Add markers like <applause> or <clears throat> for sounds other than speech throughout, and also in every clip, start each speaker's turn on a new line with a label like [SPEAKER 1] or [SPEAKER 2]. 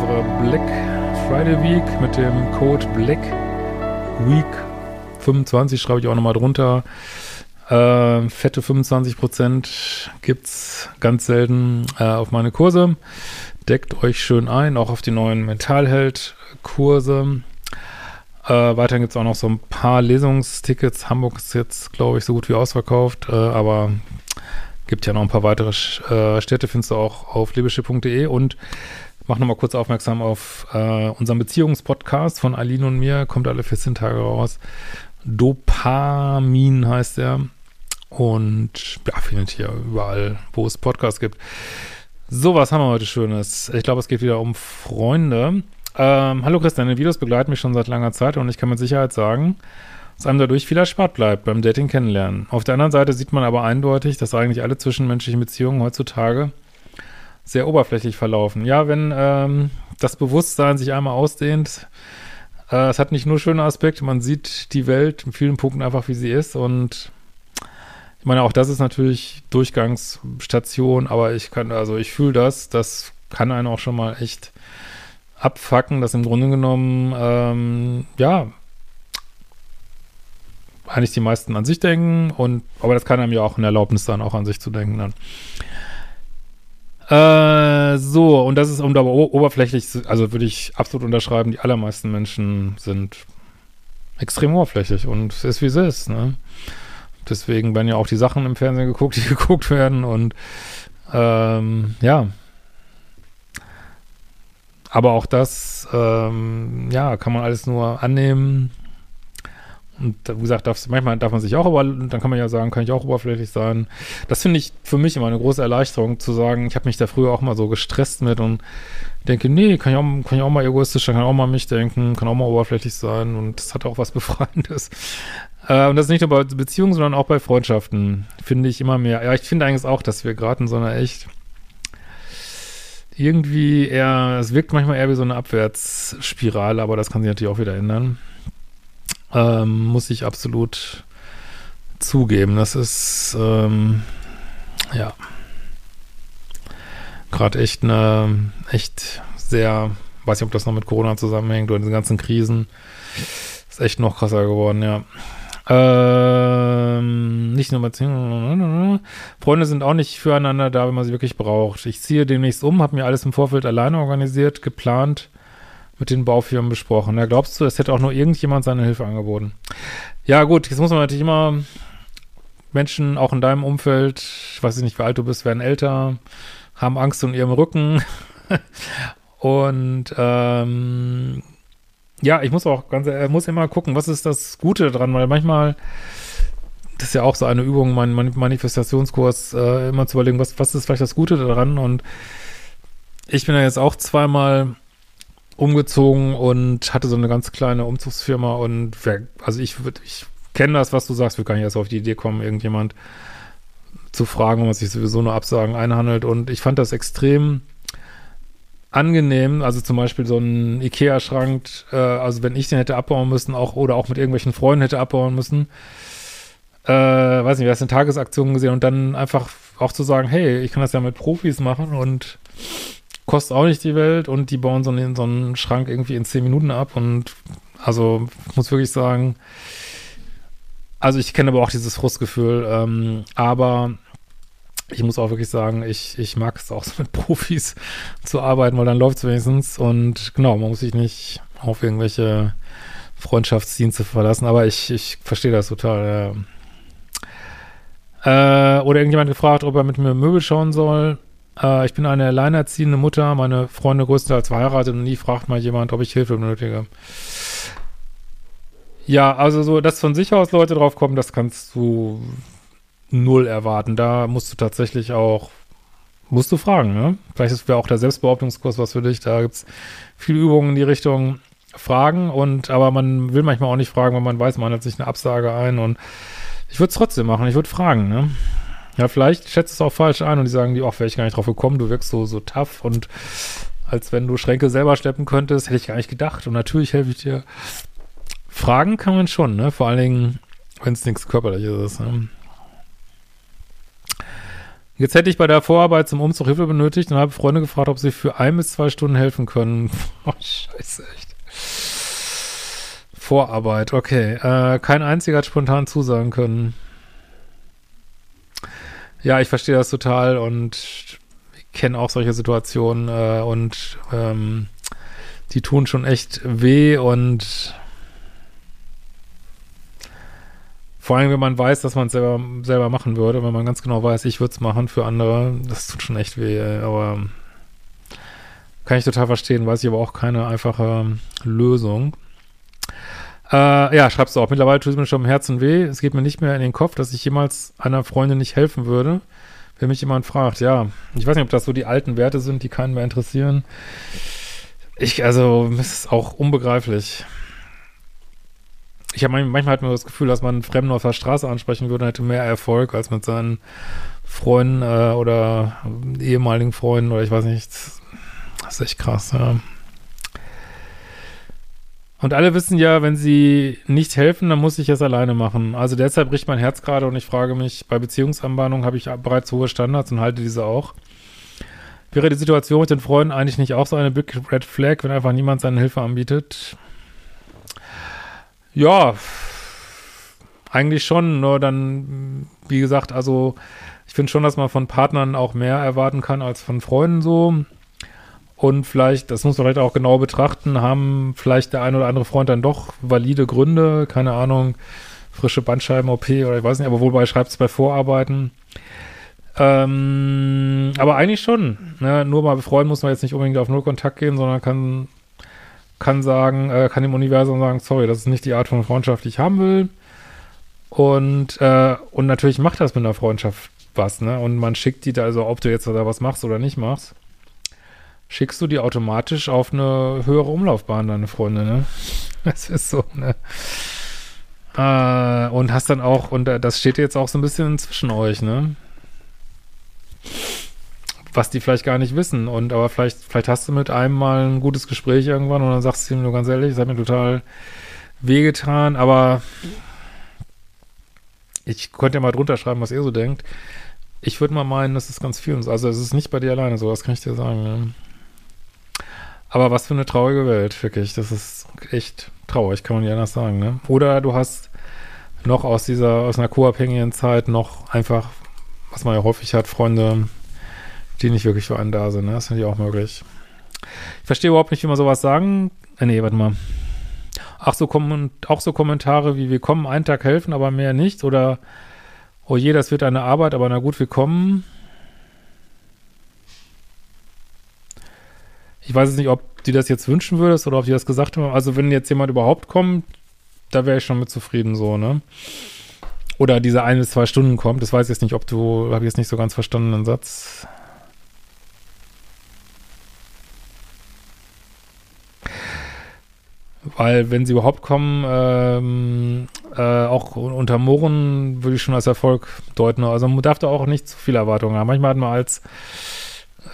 [SPEAKER 1] Unsere Black Friday Week mit dem Code Black Week 25, schreibe ich auch nochmal drunter. Äh, fette 25% gibt's ganz selten äh, auf meine Kurse. Deckt euch schön ein, auch auf die neuen Mentalheld-Kurse. Äh, weiterhin gibt's auch noch so ein paar Lesungstickets. Hamburg ist jetzt, glaube ich, so gut wie ausverkauft, äh, aber Gibt ja noch ein paar weitere äh, Städte, findest du auch auf lebeschiff.de und mach nochmal kurz aufmerksam auf äh, unseren Beziehungspodcast von Aline und mir, kommt alle 14 Tage raus. Dopamin heißt er und ja, findet hier überall, wo es Podcasts gibt. So, was haben wir heute Schönes? Ich glaube, es geht wieder um Freunde. Ähm, hallo Christian, deine Videos begleiten mich schon seit langer Zeit und ich kann mit Sicherheit sagen, dass einem dadurch viel erspart bleibt beim Dating kennenlernen. Auf der anderen Seite sieht man aber eindeutig, dass eigentlich alle zwischenmenschlichen Beziehungen heutzutage sehr oberflächlich verlaufen. Ja, wenn ähm, das Bewusstsein sich einmal ausdehnt, äh, es hat nicht nur schöne Aspekte, man sieht die Welt in vielen Punkten einfach, wie sie ist und ich meine, auch das ist natürlich Durchgangsstation, aber ich kann, also ich fühle das, das kann einen auch schon mal echt abfacken, dass im Grunde genommen, ähm, ja, eigentlich die meisten an sich denken und aber das kann einem ja auch ein Erlaubnis sein, auch an sich zu denken dann. Äh, so, und das ist und aber oberflächlich, also würde ich absolut unterschreiben, die allermeisten Menschen sind extrem oberflächlich und es ist wie es ist, ne? Deswegen werden ja auch die Sachen im Fernsehen geguckt, <laughs> die geguckt werden und ähm, ja. Aber auch das, ähm, ja, kann man alles nur annehmen und wie gesagt, darf, manchmal darf man sich auch, aber dann kann man ja sagen, kann ich auch oberflächlich sein. Das finde ich für mich immer eine große Erleichterung, zu sagen, ich habe mich da früher auch mal so gestresst mit und denke, nee, kann ich auch, kann ich auch mal egoistisch kann auch mal mich denken, kann auch mal oberflächlich sein und das hat auch was <laughs> Befreiendes. Äh, und das ist nicht nur bei Beziehungen, sondern auch bei Freundschaften, finde ich immer mehr. Ja, ich finde eigentlich auch, dass wir gerade in so einer echt irgendwie eher, es wirkt manchmal eher wie so eine Abwärtsspirale, aber das kann sich natürlich auch wieder ändern. Ähm, muss ich absolut zugeben. Das ist, ähm, ja, gerade echt eine, echt sehr, weiß nicht, ob das noch mit Corona zusammenhängt oder diesen ganzen Krisen. Ist echt noch krasser geworden, ja. Ähm, nicht nur Beziehungen. Freunde sind auch nicht füreinander da, wenn man sie wirklich braucht. Ich ziehe demnächst um, habe mir alles im Vorfeld alleine organisiert, geplant mit den Baufirmen besprochen. Ja, glaubst du, es hätte auch nur irgendjemand seine Hilfe angeboten? Ja, gut, jetzt muss man natürlich immer Menschen, auch in deinem Umfeld, ich weiß nicht, wie alt du bist, werden älter, haben Angst um ihrem Rücken. <laughs> Und ähm, ja, ich muss auch ganz, er muss immer gucken, was ist das Gute dran, weil manchmal, das ist ja auch so eine Übung, mein Manifestationskurs, äh, immer zu überlegen, was, was ist vielleicht das Gute daran und ich bin ja jetzt auch zweimal umgezogen und hatte so eine ganz kleine Umzugsfirma und wer, also ich würde, ich kenne das, was du sagst, wir können jetzt auf die Idee kommen, irgendjemand zu fragen, was sich sowieso nur Absagen einhandelt. Und ich fand das extrem angenehm, also zum Beispiel so ein Ikea-Schrank, äh, also wenn ich den hätte abbauen müssen, auch oder auch mit irgendwelchen Freunden hätte abbauen müssen, äh, weiß nicht, wer ist eine Tagesaktion gesehen und dann einfach auch zu sagen, hey, ich kann das ja mit Profis machen und kostet auch nicht die Welt und die bauen so einen, so einen Schrank irgendwie in zehn Minuten ab und also muss wirklich sagen, also ich kenne aber auch dieses Frustgefühl, ähm, aber ich muss auch wirklich sagen, ich, ich mag es auch so <laughs> mit Profis zu arbeiten, weil dann läuft es wenigstens und genau, man muss sich nicht auf irgendwelche Freundschaftsdienste verlassen, aber ich, ich verstehe das total. Ja. Äh, oder irgendjemand gefragt, ob er mit mir Möbel schauen soll. Äh, ich bin eine alleinerziehende Mutter, meine Freunde größtenteils verheiratet und nie fragt mal jemand, ob ich Hilfe benötige. Ja, also so, dass von sich aus Leute drauf kommen, das kannst du null erwarten. Da musst du tatsächlich auch, musst du fragen, ne? Vielleicht wäre auch der Selbstbehauptungskurs was für dich. Da gibt's viele Übungen in die Richtung Fragen und, aber man will manchmal auch nicht fragen, weil man weiß, man hat sich eine Absage ein und ich würde es trotzdem machen, ich würde fragen, ne? Ja, vielleicht schätzt es auch falsch ein und die sagen die, ach, wäre ich gar nicht drauf gekommen, du wirkst so, so tough und als wenn du Schränke selber schleppen könntest, hätte ich gar nicht gedacht und natürlich helfe ich dir. Fragen kann man schon, ne? Vor allen Dingen, wenn es nichts Körperliches ist. Ne? Jetzt hätte ich bei der Vorarbeit zum Umzug Hilfe benötigt und habe Freunde gefragt, ob sie für ein bis zwei Stunden helfen können. <laughs> Oh, scheiße, echt. Vorarbeit, okay. Äh, kein einziger hat spontan zusagen können. Ja, ich verstehe das total und kenne auch solche Situationen äh, und ähm, die tun schon echt weh und Vor allem, wenn man weiß, dass man es selber, selber machen würde, wenn man ganz genau weiß, ich würde es machen für andere, das tut schon echt weh, aber kann ich total verstehen, weiß ich aber auch keine einfache Lösung. Äh, ja, schreibst du auch. Mittlerweile tut es mir schon im Herzen weh. Es geht mir nicht mehr in den Kopf, dass ich jemals einer Freundin nicht helfen würde, wenn mich jemand fragt. Ja, ich weiß nicht, ob das so die alten Werte sind, die keinen mehr interessieren. Ich, also, es ist auch unbegreiflich ich habe manchmal hat man das Gefühl, dass man einen Fremden auf der Straße ansprechen würde und hätte mehr Erfolg als mit seinen Freunden äh, oder ehemaligen Freunden oder ich weiß nicht. Das ist echt krass, ja. Und alle wissen ja, wenn sie nicht helfen, dann muss ich es alleine machen. Also deshalb bricht mein Herz gerade und ich frage mich, bei Beziehungsanbahnung habe ich bereits hohe Standards und halte diese auch. Wäre die Situation mit den Freunden eigentlich nicht auch so eine Big Red Flag, wenn einfach niemand seine Hilfe anbietet? Ja, eigentlich schon, nur dann, wie gesagt, also ich finde schon, dass man von Partnern auch mehr erwarten kann als von Freunden so. Und vielleicht, das muss man vielleicht auch genau betrachten, haben vielleicht der ein oder andere Freund dann doch valide Gründe, keine Ahnung, frische Bandscheiben-OP oder ich weiß nicht, aber wobei schreibt es bei Vorarbeiten. Ähm, aber eigentlich schon. Ne? Nur mal befreuen muss man jetzt nicht unbedingt auf Null Kontakt gehen, sondern kann kann sagen, äh, kann dem Universum sagen, sorry, das ist nicht die Art von Freundschaft, die ich haben will. Und, äh, und natürlich macht das mit einer Freundschaft was, ne? Und man schickt die da, also ob du jetzt da was machst oder nicht machst, schickst du die automatisch auf eine höhere Umlaufbahn, deine Freunde, ne? <laughs> Das ist so, ne? Äh, und hast dann auch, und äh, das steht jetzt auch so ein bisschen zwischen euch, ne? was die vielleicht gar nicht wissen. Und aber vielleicht, vielleicht hast du mit einem mal ein gutes Gespräch irgendwann und dann sagst du ihm nur ganz ehrlich, es hat mir total wehgetan, aber ich könnte ja mal drunter schreiben, was ihr so denkt. Ich würde mal meinen, das ist ganz viel. Also es ist nicht bei dir alleine so, das kann ich dir sagen. Ne? Aber was für eine traurige Welt, wirklich. Das ist echt traurig, kann man ja anders sagen. Ne? Oder du hast noch aus dieser, aus einer co-abhängigen Zeit noch einfach, was man ja häufig hat, Freunde, die nicht wirklich für einen da sind. Ne? Das ist natürlich auch möglich. Ich verstehe überhaupt nicht, wie man sowas sagen. Äh, nee, warte mal. Ach so, auch so Kommentare wie wir kommen einen Tag helfen, aber mehr nicht. Oder oh je, das wird eine Arbeit, aber na gut, wir kommen. Ich weiß jetzt nicht, ob du das jetzt wünschen würdest oder ob die das gesagt haben. Also wenn jetzt jemand überhaupt kommt, da wäre ich schon mit zufrieden so, ne? Oder diese ein bis zwei Stunden kommt. Das weiß ich jetzt nicht, ob du, habe ich jetzt nicht so ganz verstanden, den Satz. Weil, wenn sie überhaupt kommen, ähm, äh, auch unter Mohren würde ich schon als Erfolg deuten. Also man darf da auch nicht zu viel Erwartungen haben. Manchmal hat man als,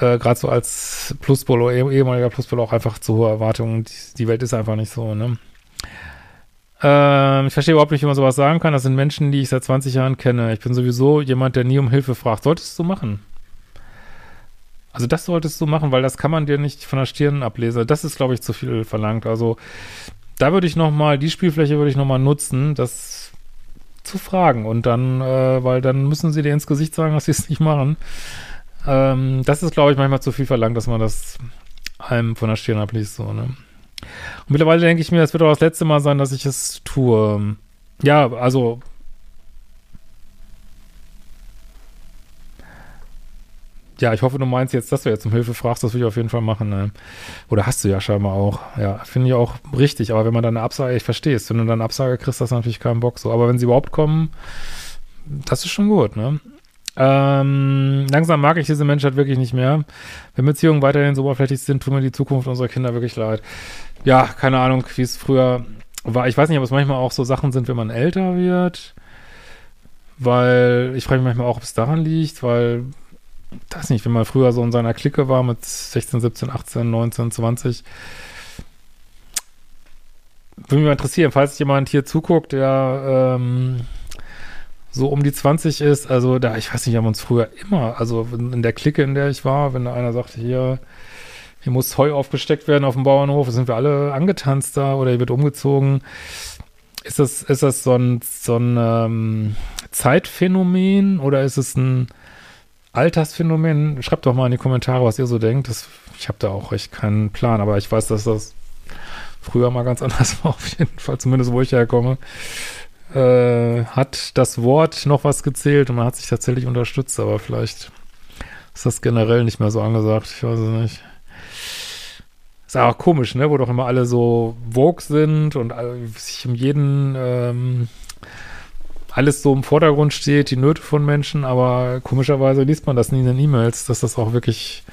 [SPEAKER 1] äh, gerade so als Pluspol eh, ehemaliger Pluspol auch einfach zu hohe Erwartungen. Die, die, Welt ist einfach nicht so, ne? Ähm, ich verstehe überhaupt nicht, wie man sowas sagen kann. Das sind Menschen, die ich seit 20 Jahren kenne. Ich bin sowieso jemand, der nie um Hilfe fragt. Solltest du machen. Also das solltest du machen, weil das kann man dir nicht von der Stirn ablesen. Das ist, glaube ich, zu viel verlangt. Also da würde ich noch mal, die Spielfläche würde ich noch mal nutzen, das zu fragen. Und dann, äh, weil dann müssen sie dir ins Gesicht sagen, dass sie es nicht machen. Ähm, das ist, glaube ich, manchmal zu viel verlangt, dass man das einem von der Stirn abliest. So, ne? Und mittlerweile denke ich mir, das wird auch das letzte Mal sein, dass ich es tue. Ja, also ja, ich hoffe, du meinst jetzt, dass du jetzt um Hilfe fragst, das will ich auf jeden Fall machen. Ne? Oder hast du ja scheinbar auch. Ja, finde ich auch richtig. Aber wenn man dann eine Absage, ich verstehe es, wenn du dann eine Absage kriegst, das ist natürlich keinen Bock so. Aber wenn sie überhaupt kommen, das ist schon gut, ne? Ähm, langsam mag ich diese Menschheit wirklich nicht mehr. Wenn Beziehungen weiterhin so oberflächlich sind, tut mir die Zukunft unserer Kinder wirklich leid. Ja, keine Ahnung, wie es früher war. Ich weiß nicht, ob es manchmal auch so Sachen sind, wenn man älter wird. Weil ich frage mich manchmal auch, ob es daran liegt, weil das nicht, wenn man früher so in seiner Clique war mit 16, 17, 18, 19, 20. Würde mich mal interessieren, falls jemand hier zuguckt, der ähm, so um die 20 ist, also da, ich weiß nicht, haben uns früher immer, also in der Clique, in der ich war, wenn da einer sagte, hier, hier muss Heu aufgesteckt werden auf dem Bauernhof, sind wir alle angetanzt da oder hier wird umgezogen. Ist das, ist das so ein, so ein ähm, Zeitphänomen oder ist es ein Altersphänomen? Schreibt doch mal in die Kommentare, was ihr so denkt. Das, ich habe da auch echt keinen Plan, aber ich weiß, dass das früher mal ganz anders <laughs> war, auf jeden Fall, zumindest wo ich herkomme. Äh, hat das Wort noch was gezählt und man hat sich tatsächlich unterstützt, aber vielleicht ist das generell nicht mehr so angesagt. Ich weiß es nicht. Ist auch komisch, ne? Wo doch immer alle so Vogue sind und sich um jeden ähm, alles so im Vordergrund steht, die Nöte von Menschen, aber komischerweise liest man das nie in den E-Mails, dass das auch wirklich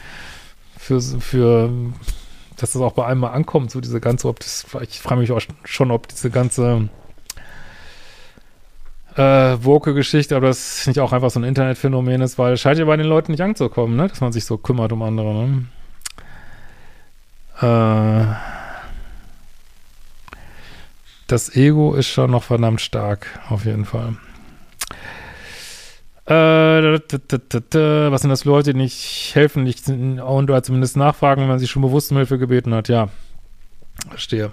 [SPEAKER 1] für, für, dass das auch bei einem mal ankommt, so diese ganze, ob das, ich frage mich auch schon, ob diese ganze äh, Woke-Geschichte, aber das nicht auch einfach so ein Internetphänomen ist, weil es scheint ja bei den Leuten nicht anzukommen, ne? Dass man sich so kümmert um andere, ne? Äh, das Ego ist schon noch verdammt stark, auf jeden Fall. Äh, was sind das Leute, die nicht helfen, nicht und oder zumindest nachfragen, wenn man sich schon bewusst um Hilfe gebeten hat? Ja, verstehe.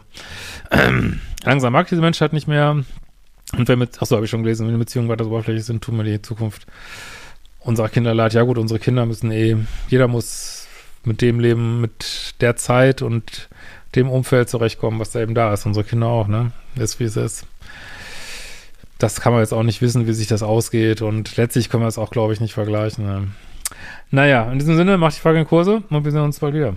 [SPEAKER 1] <clears throat> Langsam mag diese Menschheit nicht mehr. Und wenn mit, achso, habe ich schon gelesen, wenn die Beziehungen weiter so oberflächlich sind, tun wir die Zukunft unserer Kinder leid. Ja gut, unsere Kinder müssen eh, jeder muss mit dem leben, mit der Zeit und dem Umfeld zurechtkommen, was da eben da ist. Unsere Kinder auch, ne? Ist wie es ist. Das kann man jetzt auch nicht wissen, wie sich das ausgeht. Und letztlich können wir es auch, glaube ich, nicht vergleichen. Ne? Naja, in diesem Sinne, macht die Frage in Kurse und wir sehen uns bald wieder.